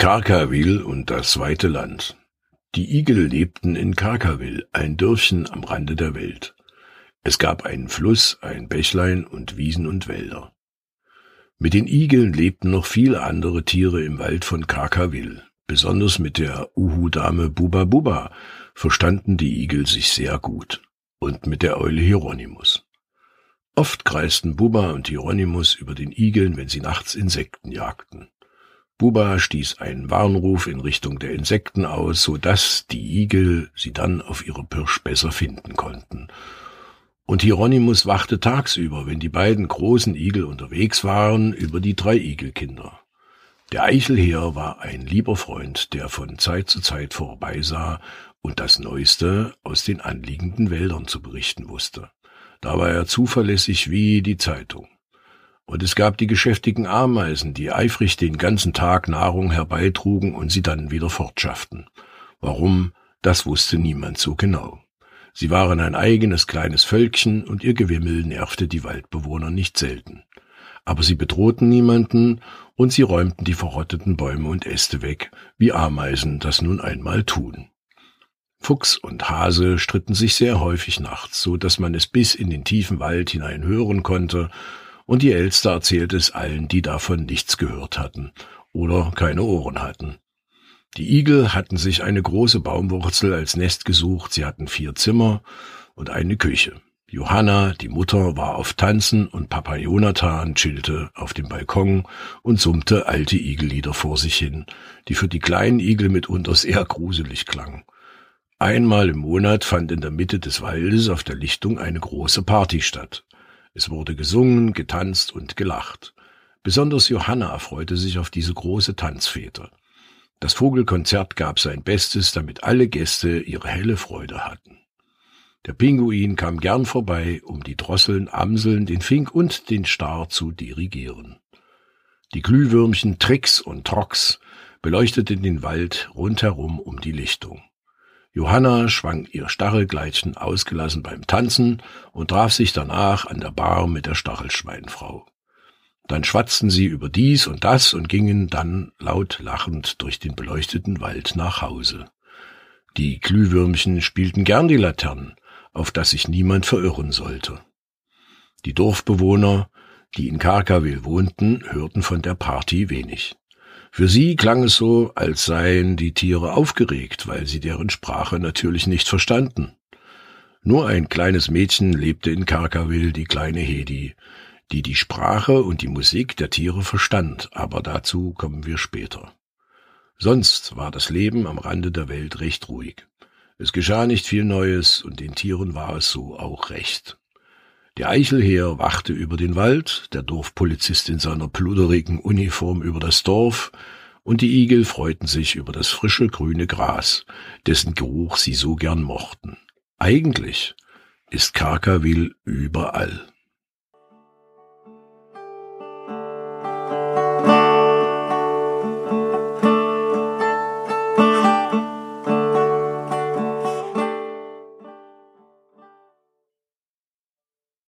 Karkawil und das weite Land. Die Igel lebten in Karkawil, ein Dörfchen am Rande der Welt. Es gab einen Fluss, ein Bächlein und Wiesen und Wälder. Mit den Igeln lebten noch viele andere Tiere im Wald von Karkawil. Besonders mit der Uhu-Dame Buba Buba verstanden die Igel sich sehr gut. Und mit der Eule Hieronymus. Oft kreisten Buba und Hieronymus über den Igeln, wenn sie nachts Insekten jagten. Buba stieß einen Warnruf in Richtung der Insekten aus, so dass die Igel sie dann auf ihre Pirsch besser finden konnten. Und Hieronymus wachte tagsüber, wenn die beiden großen Igel unterwegs waren, über die drei Igelkinder. Der Eichelheer war ein lieber Freund, der von Zeit zu Zeit vorbeisah und das Neueste aus den anliegenden Wäldern zu berichten wusste. Da war er zuverlässig wie die Zeitung. Und es gab die geschäftigen Ameisen, die eifrig den ganzen Tag Nahrung herbeitrugen und sie dann wieder fortschafften. Warum, das wusste niemand so genau. Sie waren ein eigenes kleines Völkchen und ihr Gewimmel nervte die Waldbewohner nicht selten. Aber sie bedrohten niemanden und sie räumten die verrotteten Bäume und Äste weg, wie Ameisen das nun einmal tun. Fuchs und Hase stritten sich sehr häufig nachts, so dass man es bis in den tiefen Wald hinein hören konnte, und die Elster erzählte es allen, die davon nichts gehört hatten oder keine Ohren hatten. Die Igel hatten sich eine große Baumwurzel als Nest gesucht, sie hatten vier Zimmer und eine Küche. Johanna, die Mutter, war auf Tanzen und Papa Jonathan chillte auf dem Balkon und summte alte Igellieder vor sich hin, die für die kleinen Igel mitunter sehr gruselig klangen. Einmal im Monat fand in der Mitte des Waldes auf der Lichtung eine große Party statt. Es wurde gesungen, getanzt und gelacht. Besonders Johanna freute sich auf diese große Tanzfete. Das Vogelkonzert gab sein Bestes, damit alle Gäste ihre helle Freude hatten. Der Pinguin kam gern vorbei, um die Drosseln, Amseln, den Fink und den Star zu dirigieren. Die Glühwürmchen Trix und Trox beleuchteten den Wald rundherum um die Lichtung. Johanna schwang ihr Stachelkleidchen ausgelassen beim Tanzen und traf sich danach an der Bar mit der Stachelschweinfrau. Dann schwatzten sie über dies und das und gingen dann laut lachend durch den beleuchteten Wald nach Hause. Die Glühwürmchen spielten gern die Laternen, auf dass sich niemand verirren sollte. Die Dorfbewohner, die in Karkawil wohnten, hörten von der Party wenig. Für sie klang es so, als seien die Tiere aufgeregt, weil sie deren Sprache natürlich nicht verstanden. Nur ein kleines Mädchen lebte in Karkawil, die kleine Hedi, die die Sprache und die Musik der Tiere verstand, aber dazu kommen wir später. Sonst war das Leben am Rande der Welt recht ruhig. Es geschah nicht viel Neues und den Tieren war es so auch recht. Der Eichelheer wachte über den Wald, der Dorfpolizist in seiner pluderigen Uniform über das Dorf, und die Igel freuten sich über das frische grüne Gras, dessen Geruch sie so gern mochten. Eigentlich ist Karkawil überall.